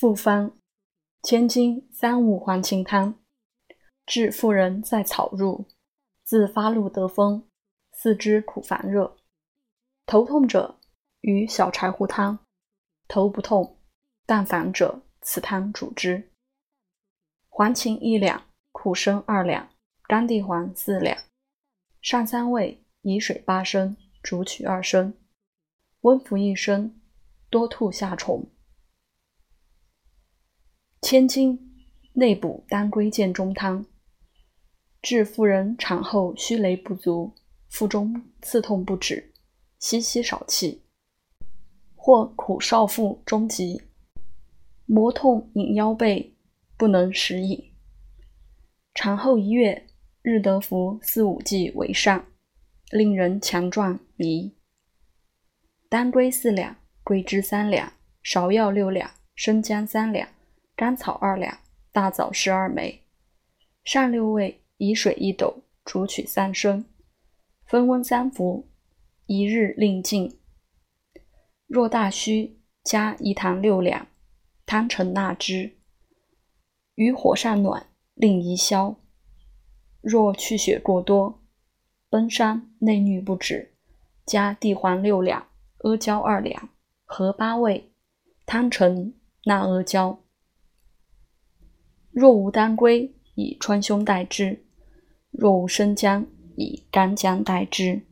复方：千金三五黄芩汤。治妇人在草入，自发露得风，四肢苦烦热，头痛者与小柴胡汤；头不痛但烦者，此汤主之。黄芩一两，苦参二两，甘地黄四两。上三味，以水八升，煮取二升，温服一升。多吐下虫。千金内补当归健中汤，治妇人产后虚雷不足，腹中刺痛不止，吸吸少气，或苦少腹中急，摩痛引腰背，不能食饮。产后一月，日得服四五剂为上，令人强壮宜。当归四两。桂枝三两，芍药六两，生姜三两，甘草二两，大枣十二枚。上六味，以水一斗，煮取三升，分温三服，一日令尽。若大虚，加一汤六两，汤成纳之。于火上暖，令宜消。若去血过多，奔伤内衄不止，加地黄六两，阿胶二两。合八味，汤成纳阿胶。若无当归，以川芎代之；若无生姜，以干姜代之。